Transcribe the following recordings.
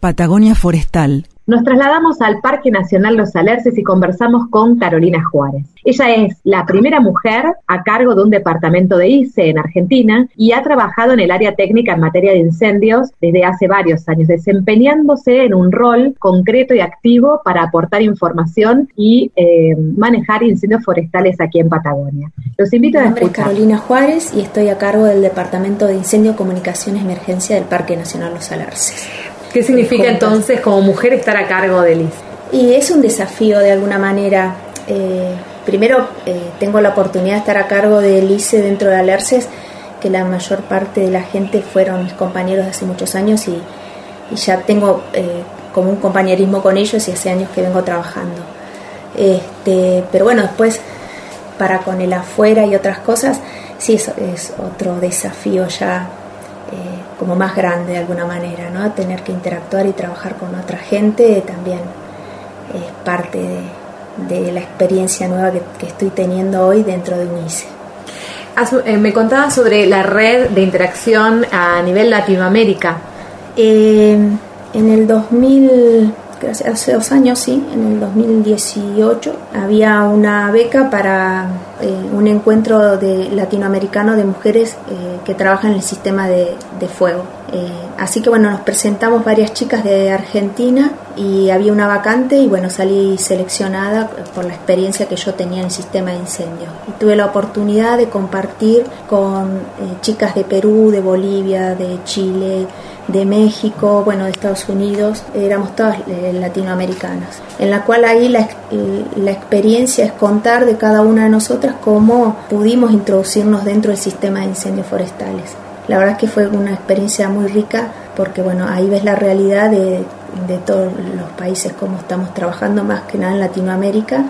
Patagonia Forestal, nos trasladamos al Parque Nacional Los Alerces y conversamos con Carolina Juárez. Ella es la primera mujer a cargo de un departamento de ICE en Argentina y ha trabajado en el área técnica en materia de incendios desde hace varios años, desempeñándose en un rol concreto y activo para aportar información y eh, manejar incendios forestales aquí en Patagonia. Los invito a escuchar. Mi Carolina Juárez y estoy a cargo del Departamento de Incendio, Comunicaciones y Emergencia del Parque Nacional Los Alerces. ¿Qué significa entonces como mujer estar a cargo del ICE? Y es un desafío de alguna manera. Eh, primero, eh, tengo la oportunidad de estar a cargo del ICE dentro de Alerces, que la mayor parte de la gente fueron mis compañeros de hace muchos años y, ya tengo eh, como un compañerismo con ellos y hace años que vengo trabajando. Este, pero bueno, después para con el afuera y otras cosas, sí es, es otro desafío ya como más grande de alguna manera, ¿no? Tener que interactuar y trabajar con otra gente también es parte de, la experiencia nueva que, estoy teniendo hoy dentro de UNICE. Eh, me contaba sobre la red de interacción a nivel Latinoamérica. Eh, en el 2000 hace dos años, sí, en el 2018, había una beca para eh, un encuentro de latinoamericano de mujeres eh, que trabajan en el sistema de, fuego. Eh, así que bueno, nos presentamos varias chicas de Argentina y había una vacante y bueno, salí seleccionada por la experiencia que yo tenía en el sistema de incendio. Y tuve la oportunidad de compartir con chicas de Perú, de Bolivia, de Chile, de México, bueno, de Estados Unidos, éramos todas eh, latinoamericanas, en la cual ahí la, la, experiencia es contar de cada una de nosotras cómo pudimos introducirnos dentro del sistema de incendios forestales. La verdad es que fue una experiencia muy rica porque, bueno, ahí ves la realidad de, de todos los países, cómo estamos trabajando más que nada en Latinoamérica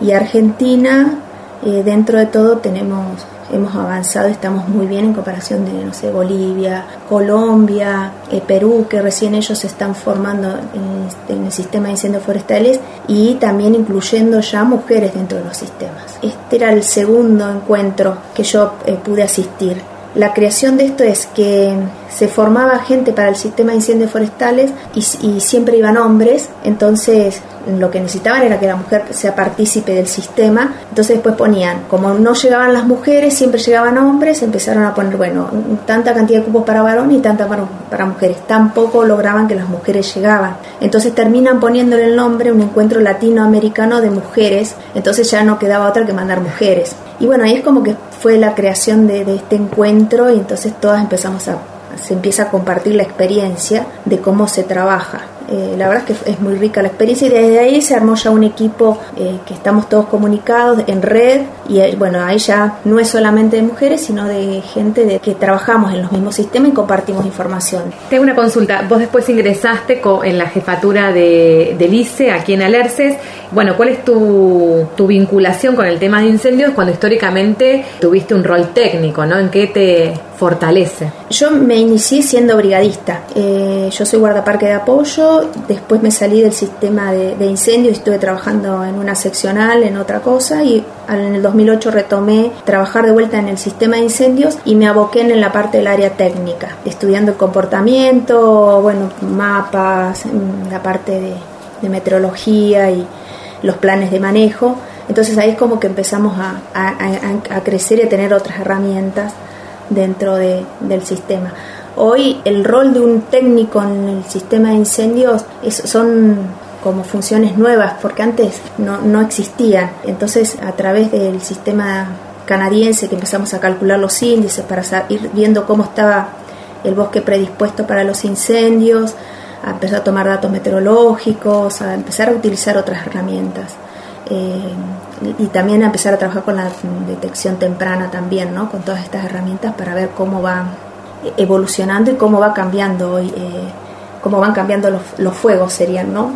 y Argentina, eh, dentro de todo tenemos hemos avanzado, estamos muy bien en comparación de, no sé, Bolivia, Colombia, eh, Perú, que recién ellos se están formando en, el sistema de incendios forestales y también incluyendo ya mujeres dentro de los sistemas. Este era el segundo encuentro que yo eh, pude asistir. La creación de esto es que se formaba gente para el sistema de incendios forestales y, y siempre iban hombres, entonces lo que necesitaban era que la mujer sea partícipe del sistema, entonces después ponían, como no llegaban las mujeres, siempre llegaban hombres, empezaron a poner, bueno, tanta cantidad de cupos para varón y tanta para, para mujeres, tampoco lograban que las mujeres llegaban. Entonces terminan poniéndole el nombre un encuentro latinoamericano de mujeres, entonces ya no quedaba otra que mandar mujeres. Y bueno, ahí es como que fue la creación de, de este encuentro y entonces todas empezamos a, se empieza a compartir la experiencia de cómo se trabaja. Eh, la verdad es que es muy rica la experiencia y desde ahí se armó ya un equipo eh, que estamos todos comunicados en red y eh, bueno, ahí ya no es solamente de mujeres, sino de gente de que trabajamos en los mismos sistemas y compartimos información. Tengo una consulta, vos después ingresaste en la jefatura de, del ICE aquí en Alerces, bueno, ¿cuál es tu, tu vinculación con el tema de incendios cuando históricamente tuviste un rol técnico, ¿no? ¿En qué te fortalece? Yo me inicié siendo brigadista, yo soy guardaparque de apoyo, después me salí del sistema de, incendios y estuve trabajando en una seccional, en otra cosa, y en el 2008 retomé trabajar de vuelta en el sistema de incendios y me aboqué en la parte del área técnica, estudiando el comportamiento, bueno, mapas, la parte de, meteorología y los planes de manejo. Entonces ahí es como que empezamos a, crecer y a tener otras herramientas dentro del sistema. Hoy el rol de un técnico en el sistema de incendios son como funciones nuevas, porque antes no, no existían. Entonces, a través del sistema canadiense que empezamos a calcular los índices para ir viendo cómo estaba el bosque predispuesto para los incendios, a empezar a tomar datos meteorológicos, a empezar a utilizar otras herramientas. Eh, y también empezar a trabajar con la detección temprana también, ¿no? con todas estas herramientas para ver cómo va evolucionando y cómo va cambiando hoy, eh, cómo van cambiando los, los fuegos serían, ¿no?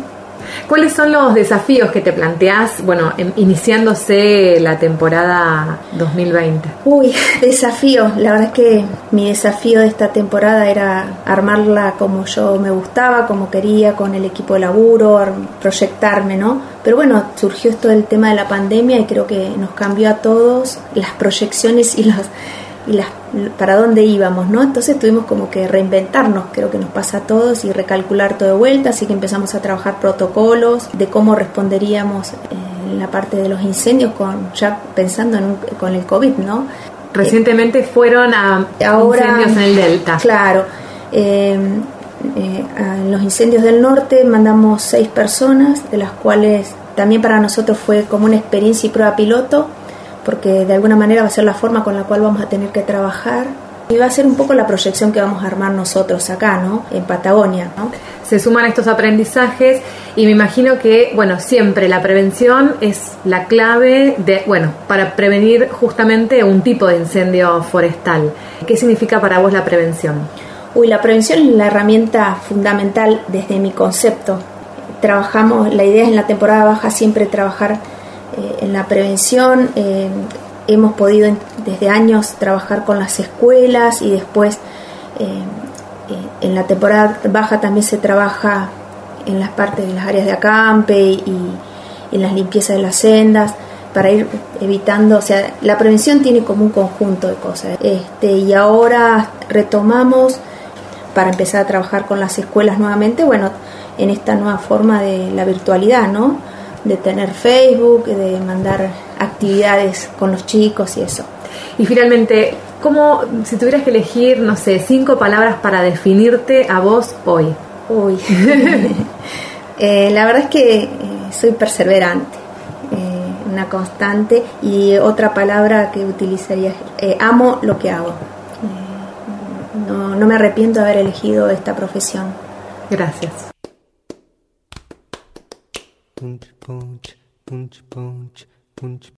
¿Cuáles son los desafíos que te planteas, bueno, iniciándose la temporada 2020? Uy, desafíos. La verdad es que mi desafío de esta temporada era armarla como yo me gustaba, como quería, con el equipo de laburo, proyectarme, ¿no? Pero bueno, surgió esto del tema de la pandemia y creo que nos cambió a todos las proyecciones y los y las, para dónde íbamos, ¿no? Entonces tuvimos como que reinventarnos, creo que nos pasa a todos, y recalcular todo de vuelta, así que empezamos a trabajar protocolos de cómo responderíamos en la parte de los incendios, con ya pensando en con el COVID, ¿no? Recientemente fueron a incendios en el Delta. Claro. Eh, eh, en los incendios del norte mandamos seis personas, de las cuales también para nosotros fue como una experiencia y prueba piloto porque de alguna manera va a ser la forma con la cual vamos a tener que trabajar y va a ser un poco la proyección que vamos a armar nosotros acá, ¿no? En Patagonia, ¿no? Se suman estos aprendizajes y me imagino que, bueno, siempre la prevención es la clave de, bueno, para prevenir justamente un tipo de incendio forestal. ¿Qué significa para vos la prevención? Uy, la prevención es la herramienta fundamental desde mi concepto. Trabajamos, la idea es en la temporada baja siempre trabajar la prevención. Eh, hemos podido desde años trabajar con las escuelas y después eh, en la temporada baja también se trabaja en las partes de las áreas de acampe y, en las limpiezas de las sendas para ir evitando, o sea, la prevención tiene como un conjunto de cosas. Este, y ahora retomamos para empezar a trabajar con las escuelas nuevamente, bueno, en esta nueva forma de la virtualidad, ¿no? De tener Facebook, de mandar actividades con los chicos y eso. Y finalmente, ¿cómo, si tuvieras que elegir, no sé, cinco palabras para definirte a vos hoy? Uy, eh, la verdad es que eh, soy perseverante, eh, una constante y otra palabra que utilizaría es amo lo que hago. no, no me arrepiento de haber elegido esta profesión. Gracias. Punch, punch, punch, punch, punch,